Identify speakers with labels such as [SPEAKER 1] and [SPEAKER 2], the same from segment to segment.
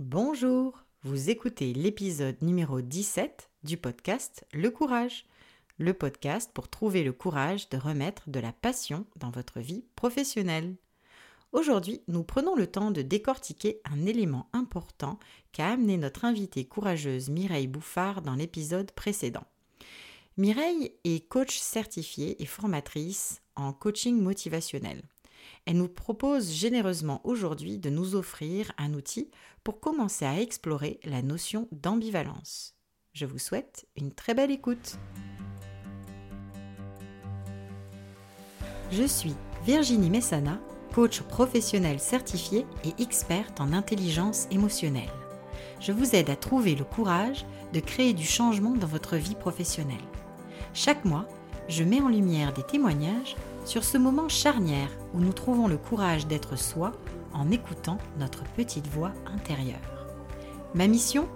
[SPEAKER 1] Bonjour, vous écoutez l'épisode numéro 17 du podcast Le Courage, le podcast pour trouver le courage de remettre de la passion dans votre vie professionnelle. Aujourd'hui, nous prenons le temps de décortiquer un élément important qu'a amené notre invitée courageuse Mireille Bouffard dans l'épisode précédent. Mireille est coach certifiée et formatrice en coaching motivationnel. Elle nous propose généreusement aujourd'hui de nous offrir un outil pour commencer à explorer la notion d'ambivalence. Je vous souhaite une très belle écoute. Je suis Virginie Messana, coach professionnel certifié et experte en intelligence émotionnelle. Je vous aide à trouver le courage de créer du changement dans votre vie professionnelle. Chaque mois, je mets en lumière des témoignages sur ce moment charnière où nous trouvons le courage d'être soi en écoutant notre petite voix intérieure. Ma mission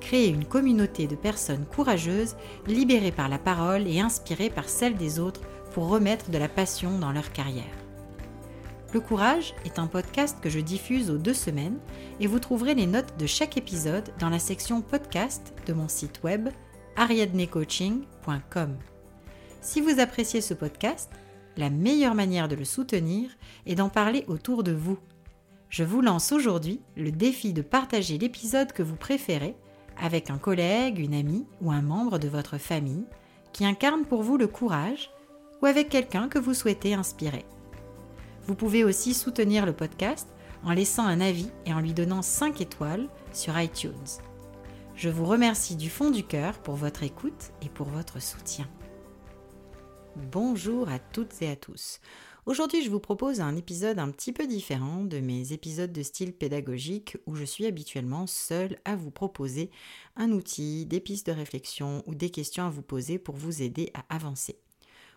[SPEAKER 1] Créer une communauté de personnes courageuses, libérées par la parole et inspirées par celle des autres pour remettre de la passion dans leur carrière. Le Courage est un podcast que je diffuse aux deux semaines et vous trouverez les notes de chaque épisode dans la section podcast de mon site web ariadnecoaching.com. Si vous appréciez ce podcast, la meilleure manière de le soutenir est d'en parler autour de vous. Je vous lance aujourd'hui le défi de partager l'épisode que vous préférez avec un collègue, une amie ou un membre de votre famille qui incarne pour vous le courage ou avec quelqu'un que vous souhaitez inspirer. Vous pouvez aussi soutenir le podcast en laissant un avis et en lui donnant 5 étoiles sur iTunes. Je vous remercie du fond du cœur pour votre écoute et pour votre soutien. Bonjour à toutes et à tous. Aujourd'hui, je vous propose un épisode un petit peu différent de mes épisodes de style pédagogique où je suis habituellement seule à vous proposer un outil, des pistes de réflexion ou des questions à vous poser pour vous aider à avancer.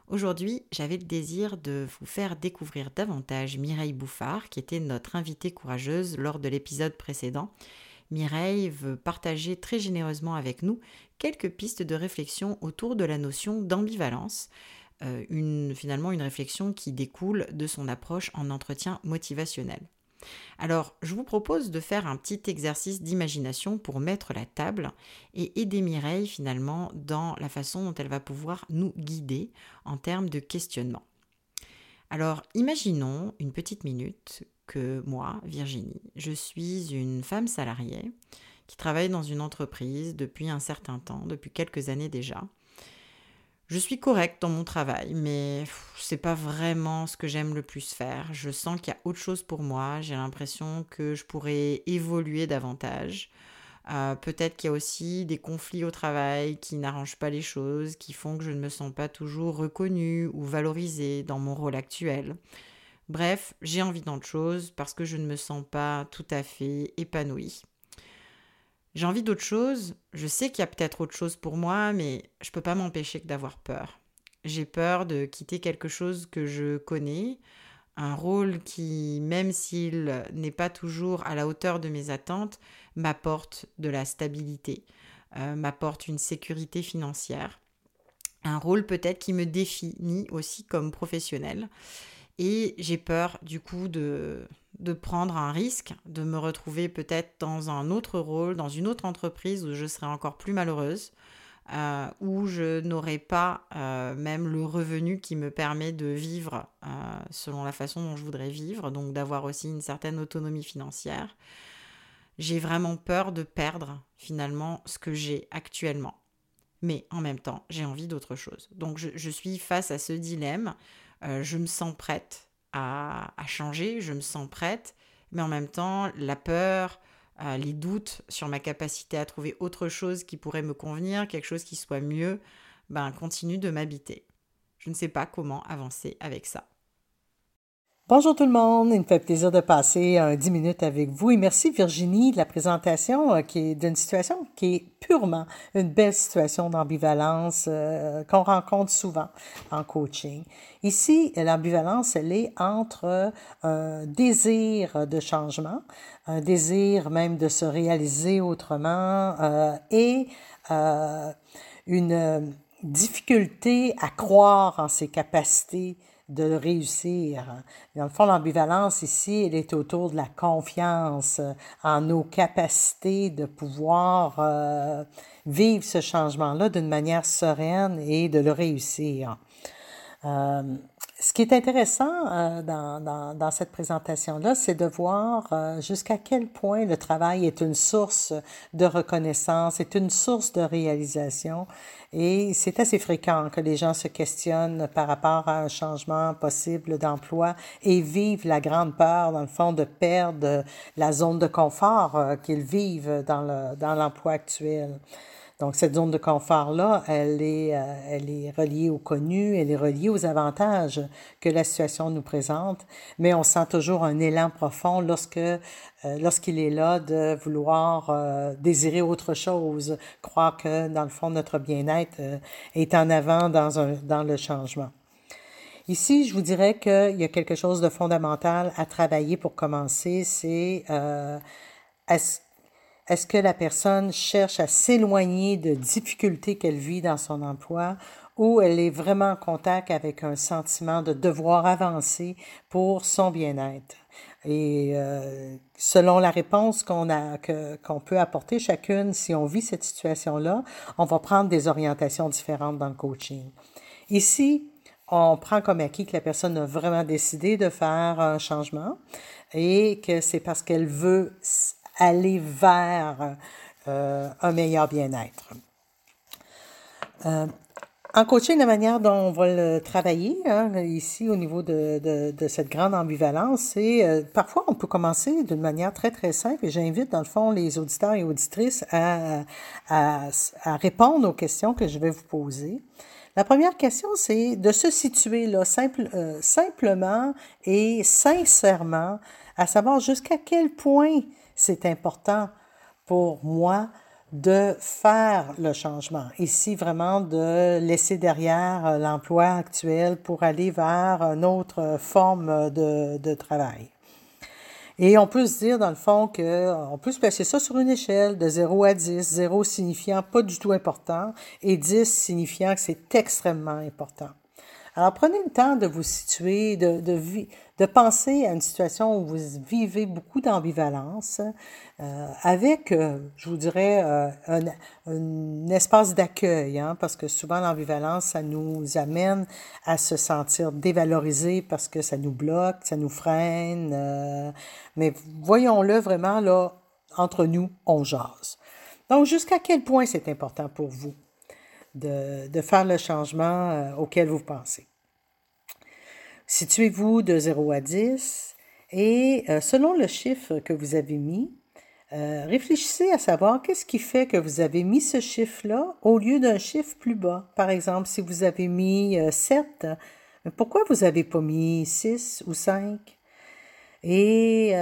[SPEAKER 1] Aujourd'hui, j'avais le désir de vous faire découvrir davantage Mireille Bouffard, qui était notre invitée courageuse lors de l'épisode précédent. Mireille veut partager très généreusement avec nous quelques pistes de réflexion autour de la notion d'ambivalence, euh, finalement une réflexion qui découle de son approche en entretien motivationnel. Alors, je vous propose de faire un petit exercice d'imagination pour mettre la table et aider Mireille finalement dans la façon dont elle va pouvoir nous guider en termes de questionnement. Alors, imaginons une petite minute que moi, Virginie, je suis une femme salariée qui travaille dans une entreprise depuis un certain temps, depuis quelques années déjà, je suis correcte dans mon travail, mais c'est pas vraiment ce que j'aime le plus faire. Je sens qu'il y a autre chose pour moi. J'ai l'impression que je pourrais évoluer davantage. Euh, peut-être qu'il y a aussi des conflits au travail qui n'arrangent pas les choses, qui font que je ne me sens pas toujours reconnue ou valorisée dans mon rôle actuel. Bref, j'ai envie d'autre chose parce que je ne me sens pas tout à fait épanouie. J'ai envie d'autre chose. Je sais qu'il y a peut-être autre chose pour moi, mais je ne peux pas m'empêcher d'avoir peur. J'ai peur de quitter quelque chose que je connais, un rôle qui, même s'il n'est pas toujours à la hauteur de mes attentes, m'apporte de la stabilité, euh, m'apporte une sécurité financière. Un rôle peut-être qui me définit aussi comme professionnel. Et j'ai peur du coup de, de prendre un risque, de me retrouver peut-être dans un autre rôle, dans une autre entreprise où je serais encore plus malheureuse, euh, où je n'aurais pas euh, même le revenu qui me permet de vivre euh, selon la façon dont je voudrais vivre, donc d'avoir aussi une certaine autonomie financière. J'ai vraiment peur de perdre finalement ce que j'ai actuellement. Mais en même temps, j'ai envie d'autre chose. Donc je, suis face à ce dilemme. Je me sens prête à, changer, je me sens prête, mais en même temps, la peur, euh, les doutes sur ma capacité à trouver autre chose qui pourrait me convenir, quelque chose qui soit mieux, ben, continuent de m'habiter. Je ne sais pas comment avancer avec ça.
[SPEAKER 2] Bonjour tout le monde, il me fait plaisir de passer euh, 10 minutes avec vous et merci Virginie de la présentation euh, qui est d'une situation qui est purement une belle situation d'ambivalence euh, qu'on rencontre souvent en coaching. Ici, l'ambivalence, elle est entre un désir de changement, un désir même de se réaliser autrement euh, et une difficulté à croire en ses capacités de le réussir. Dans le fond, l'ambivalence ici, elle est autour de la confiance en nos capacités de pouvoir euh, vivre ce changement-là d'une manière sereine et de le réussir. Euh, ce qui est intéressant euh, dans, cette présentation-là, c'est de voir euh, jusqu'à quel point le travail est une source de reconnaissance, est une source de réalisation. Et c'est assez fréquent que les gens se questionnent par rapport à un changement possible d'emploi et vivent la grande peur, dans le fond, de perdre la zone de confort qu'ils vivent dans l'emploi actuel. Donc, cette zone de confort-là, elle est, euh, elle est reliée au connu, elle est reliée aux avantages que la situation nous présente, mais on sent toujours un élan profond lorsque, euh, lorsqu'il est là de vouloir euh, désirer autre chose, croire que, dans le fond, notre bien-être est en avant dans, un, dans le changement. Ici, je vous dirais qu'il y a quelque chose de fondamental à travailler pour commencer, c'est euh, est-ce que la personne cherche à s'éloigner de difficultés qu'elle vit dans son emploi ou elle est vraiment en contact avec un sentiment de devoir avancer pour son bien-être? Et euh, selon la réponse qu'on a, qu'on peut apporter chacune, si on vit cette situation-là, on va prendre des orientations différentes dans le coaching. Ici, on prend comme acquis que la personne a vraiment décidé de faire un changement et que c'est parce qu'elle veut aller vers euh, un meilleur bien-être. Euh, en coaching, la manière dont on va le travailler hein, ici au niveau de, de, cette grande ambivalence, c'est euh, parfois on peut commencer d'une manière très très simple et j'invite dans le fond les auditeurs et auditrices à, à, répondre aux questions que je vais vous poser. La première question, c'est de se situer là simple, simplement et sincèrement, à savoir jusqu'à quel point c'est important pour moi de faire le changement. Ici, vraiment de laisser derrière euh, l'emploi actuel pour aller vers une autre forme de, de travail. Et on peut se dire, dans le fond, qu'on peut se placer ça sur une échelle de 0 à 10, 0 signifiant pas du tout important et 10 signifiant que c'est extrêmement important. Alors, prenez le temps de vous situer, de, de, de penser à une situation où vous vivez beaucoup d'ambivalence, euh, avec, euh, je vous dirais, euh, un, espace d'accueil, hein, parce que souvent l'ambivalence, ça nous amène à se sentir dévalorisé parce que ça nous bloque, ça nous freine. Mais voyons-le vraiment, là, entre nous, on jase. Donc, jusqu'à quel point c'est important pour vous? De, faire le changement euh, auquel vous pensez. Situez-vous de 0 à 10 et euh, selon le chiffre que vous avez mis, euh, réfléchissez à savoir qu'est-ce qui fait que vous avez mis ce chiffre-là au lieu d'un chiffre plus bas. Par exemple, si vous avez mis 7, pourquoi vous n'avez pas mis 6 ou 5? Et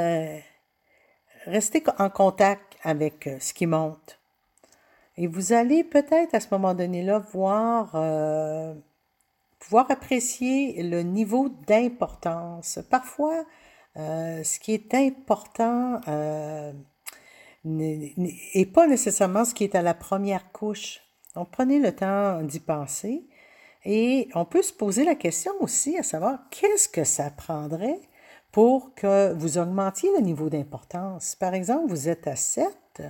[SPEAKER 2] restez en contact avec ce qui monte. Et vous allez peut-être à ce moment donné-là voir, euh, pouvoir apprécier le niveau d'importance. Parfois, euh, ce qui est important euh, n'est pas nécessairement ce qui est à la première couche. Donc, prenez le temps d'y penser. Et on peut se poser la question aussi à savoir qu'est-ce que ça prendrait pour que vous augmentiez le niveau d'importance. Par exemple, vous êtes à 7,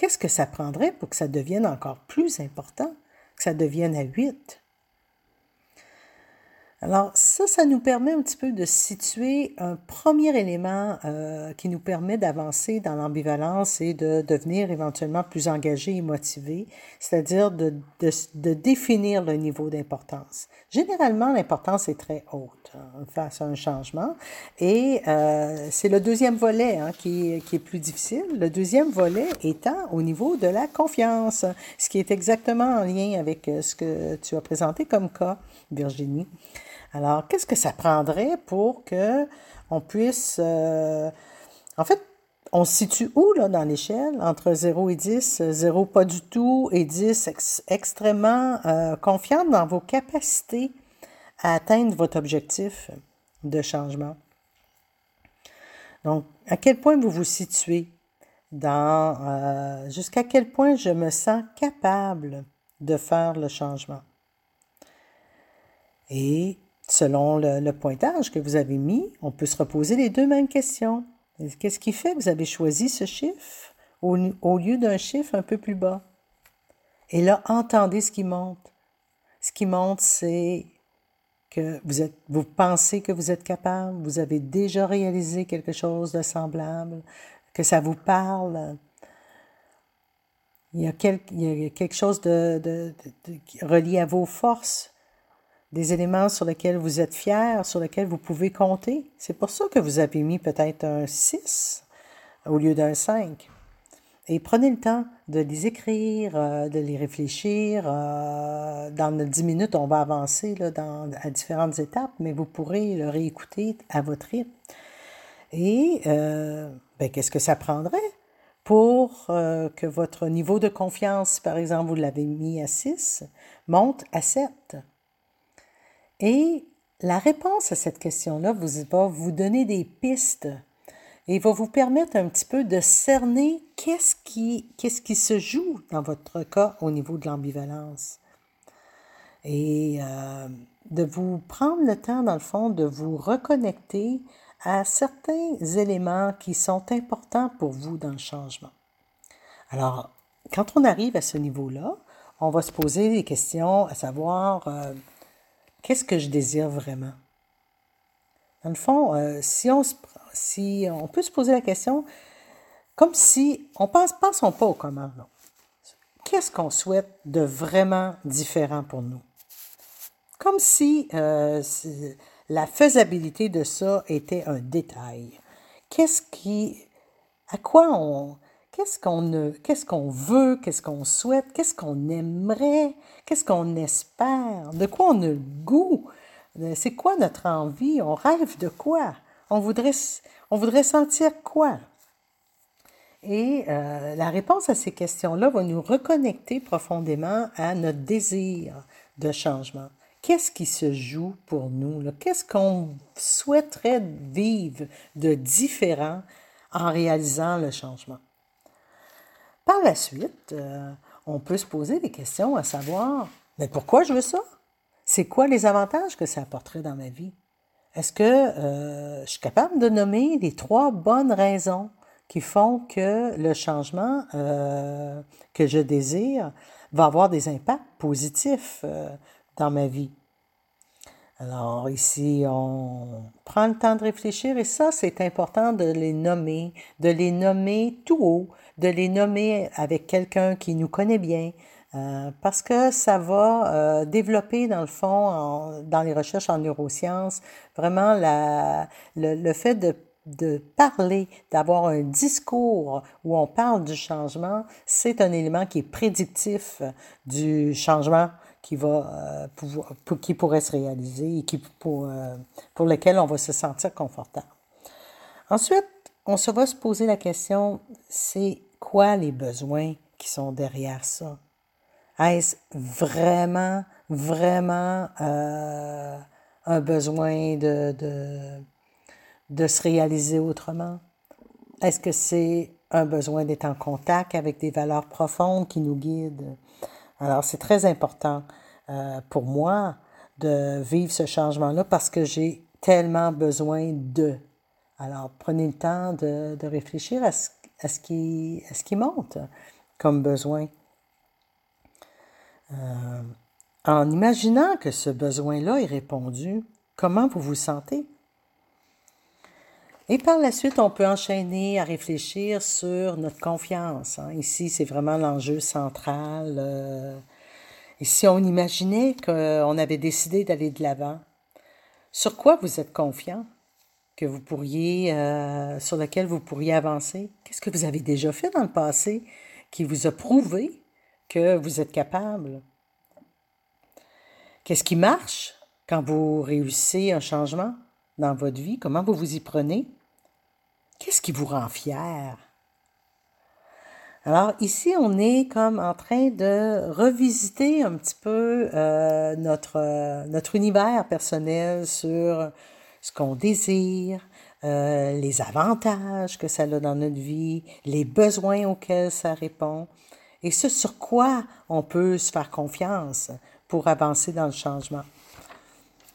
[SPEAKER 2] Qu'est-ce que ça prendrait pour que ça devienne encore plus important, que ça devienne à 8? Alors ça, ça nous permet un petit peu de situer un premier élément euh, qui nous permet d'avancer dans l'ambivalence et de devenir éventuellement plus engagé et motivé, c'est-à-dire de, de, de, définir le niveau d'importance. Généralement, l'importance est très haute hein, face à un changement et euh, c'est le deuxième volet hein, qui, qui est plus difficile. Le deuxième volet étant au niveau de la confiance, ce qui est exactement en lien avec euh, ce que tu as présenté comme cas, Virginie. Alors, qu'est-ce que ça prendrait pour que on puisse... Euh, en fait, on se situe où là dans l'échelle entre 0 et 10? 0 pas du tout et 10 extrêmement euh, dans vos capacités à atteindre votre objectif de changement? Donc, à quel point vous vous situez dans euh, jusqu'à quel point je me sens capable de faire le changement? Selon le, pointage que vous avez mis, on peut se reposer les deux mêmes questions. Qu'est-ce qui fait que vous avez choisi ce chiffre au, lieu d'un chiffre un peu plus bas? Et là, entendez ce qui monte. Ce qui monte, c'est que vous, êtes, vous pensez que vous êtes capable, vous avez déjà réalisé quelque chose de semblable, que ça vous parle. Il y a, quelque chose de, relié à vos forces, des éléments sur lesquels vous êtes fiers, sur lesquels vous pouvez compter. C'est pour ça que vous avez mis peut-être un 6 au lieu d'un 5. Et prenez le temps de les écrire, euh, de les réfléchir. Euh, dans nos 10 minutes, on va avancer dans, à différentes étapes, mais vous pourrez le réécouter à votre rythme. Et euh, ben, qu'est-ce que ça prendrait pour que votre niveau de confiance, par exemple, vous l'avez mis à 6, monte à 7? Et la réponse à cette question-là vous va vous donner des pistes et va vous permettre un petit peu de cerner qu'est-ce qui, se joue dans votre cas au niveau de l'ambivalence. Et euh, de vous prendre le temps, dans le fond, de vous reconnecter à certains éléments qui sont importants pour vous dans le changement. Alors, quand on arrive à ce niveau-là, on va se poser des questions à savoir euh, qu'est-ce que je désire vraiment? Dans le fond, euh, si on si on peut se poser la question, comme si on pense, pensons pas au comment. Qu'est-ce qu'on souhaite de vraiment différent pour nous? Comme si euh, la faisabilité de ça était un détail. Qu'est-ce qui, à quoi on, qu'est-ce qu'on veut, qu'est-ce qu'on souhaite, qu'est-ce qu'on aimerait, qu'est-ce qu'on espère, de quoi on a le goût, c'est quoi notre envie, on rêve de quoi? On voudrait, on voudrait sentir quoi? Et euh, la réponse à ces questions-là va nous reconnecter profondément à notre désir de changement. Qu'est-ce qui se joue pour nous? Qu'est-ce qu'on souhaiterait vivre de différent en réalisant le changement? Par la suite, euh, on peut se poser des questions à savoir, mais pourquoi je veux ça? C'est quoi les avantages que ça apporterait dans ma vie? Est-ce que euh, je suis capable de nommer les trois bonnes raisons qui font que le changement euh, que je désire va avoir des impacts positifs dans ma vie? Alors ici, on prend le temps de réfléchir et ça, c'est important de les nommer, de les nommer tout haut, de les nommer avec quelqu'un qui nous connaît bien, euh, parce que ça va euh, développer, dans le fond, dans les recherches en neurosciences, vraiment le, fait de parler, d'avoir un discours où on parle du changement, c'est un élément qui est prédictif du changement qui va euh, pouvoir, qui pourrait se réaliser et qui, pour, pour lequel on va se sentir confortable. Ensuite, on se va se poser la question, c'est quoi les besoins qui sont derrière ça? Est-ce vraiment, vraiment euh, un besoin de, de, de se réaliser autrement? Est-ce que c'est un besoin d'être en contact avec des valeurs profondes qui nous guident? Alors, c'est très important euh, pour moi de vivre ce changement-là parce que j'ai tellement besoin de. Alors, prenez le temps de, de réfléchir à ce, à, ce qui, à ce qui monte comme besoin. Euh, en imaginant que ce besoin-là est répondu, comment vous vous sentez? Et par la suite, on peut enchaîner à réfléchir sur notre confiance. Hein. Ici, c'est vraiment l'enjeu central. Euh, et si on imaginait qu'on avait décidé d'aller de l'avant, sur quoi vous êtes confiant que vous pourriez, euh, sur lequel vous pourriez avancer? Qu'est-ce que vous avez déjà fait dans le passé qui vous a prouvé que vous êtes capable? Qu'est-ce qui marche quand vous réussissez un changement dans votre vie? Comment vous vous y prenez? Qu'est-ce qui vous rend fier? Alors ici, on est comme en train de revisiter un petit peu euh, notre, notre univers personnel sur ce qu'on désire, euh, les avantages que ça a dans notre vie, les besoins auxquels ça répond et ce sur quoi on peut se faire confiance pour avancer dans le changement.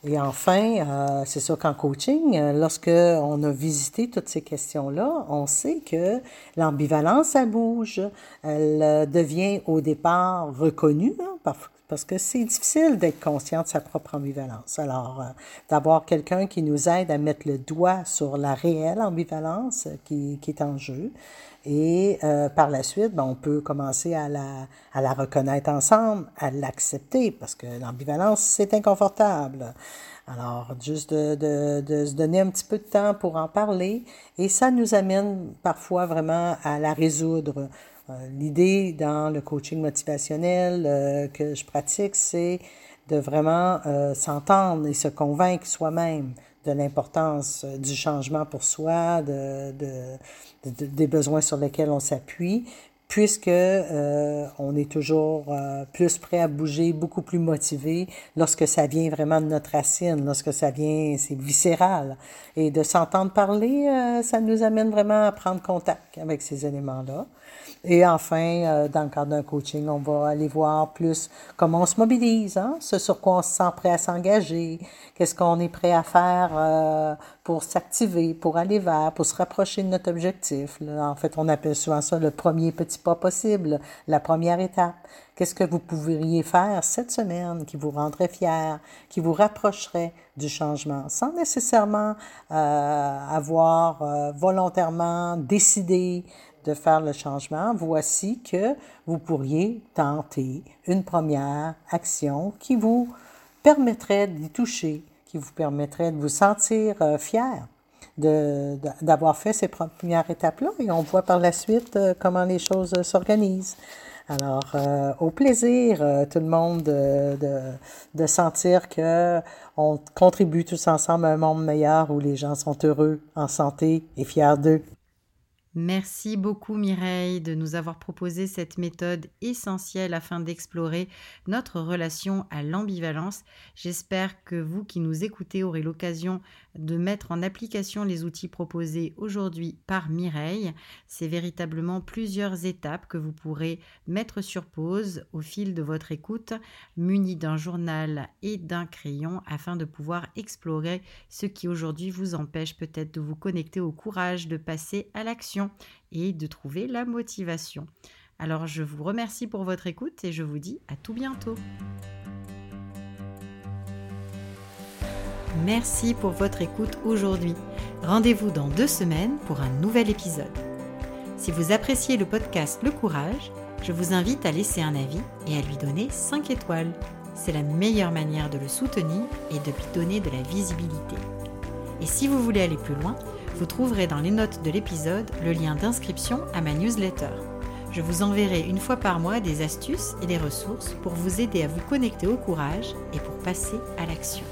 [SPEAKER 2] Et enfin, euh, c'est sûr qu'en coaching, euh, lorsque on a visité toutes ces questions-là, on sait que l'ambivalence, ça bouge. Elle euh, devient au départ reconnue, hein, parce que c'est difficile d'être conscient de sa propre ambivalence. Alors, d'avoir quelqu'un qui nous aide à mettre le doigt sur la réelle ambivalence qui, qui est en jeu, et euh, par la suite, ben, on peut commencer à la, à la reconnaître ensemble, à l'accepter, parce que l'ambivalence, c'est inconfortable. Alors, juste de, de, de, se donner un petit peu de temps pour en parler, et ça nous amène parfois vraiment à la résoudre. Euh, l'idée dans le coaching motivationnel euh, que je pratique, c'est de vraiment s'entendre et se convaincre soi-même de l'importance du changement pour soi, de, de des besoins sur lesquels on s'appuie, puisque euh, on est toujours euh, plus prêt à bouger, beaucoup plus motivé lorsque ça vient vraiment de notre racine, lorsque ça vient, c'est viscéral. Et de s'entendre parler, euh, ça nous amène vraiment à prendre contact avec ces éléments-là. Et enfin, euh, dans le cadre d'un coaching, on va aller voir plus comment on se mobilise, hein? ce sur quoi on se sent prêt à s'engager, qu'est-ce qu'on est prêt à faire euh, pour s'activer, pour aller vers, pour se rapprocher de notre objectif. En fait, on appelle souvent ça le premier petit pas possible, la première étape. Qu'est-ce que vous pourriez faire cette semaine qui vous rendrait fier, qui vous rapprocherait du changement, sans nécessairement euh, avoir volontairement décidé de faire le changement, voici que vous pourriez tenter une première action qui vous permettrait d'y toucher, qui vous permettrait de vous sentir euh, fier d'avoir fait ces premières étapes-là et on voit par la suite euh, comment les choses euh, s'organisent. Alors, au plaisir, tout le monde, de, de, de sentir que on contribue tous ensemble à un monde meilleur où les gens sont heureux, en santé et fiers d'eux.
[SPEAKER 1] Merci beaucoup Mireille de nous avoir proposé cette méthode essentielle afin d'explorer notre relation à l'ambivalence. J'espère que vous qui nous écoutez aurez l'occasion de mettre en application les outils proposés aujourd'hui par Mireille. C'est véritablement plusieurs étapes que vous pourrez mettre sur pause au fil de votre écoute, muni d'un journal et d'un crayon afin de pouvoir explorer ce qui aujourd'hui vous empêche peut-être de vous connecter au courage de passer à l'action et de trouver la motivation. Alors je vous remercie pour votre écoute et je vous dis à tout bientôt. Merci pour votre écoute aujourd'hui. Rendez-vous dans deux semaines pour un nouvel épisode. Si vous appréciez le podcast Le Courage, je vous invite à laisser un avis et à lui donner 5 étoiles. C'est la meilleure manière de le soutenir et de lui donner de la visibilité. Et si vous voulez aller plus loin, vous trouverez dans les notes de l'épisode le lien d'inscription à ma newsletter. Je vous enverrai une fois par mois des astuces et des ressources pour vous aider à vous connecter au courage et pour passer à l'action.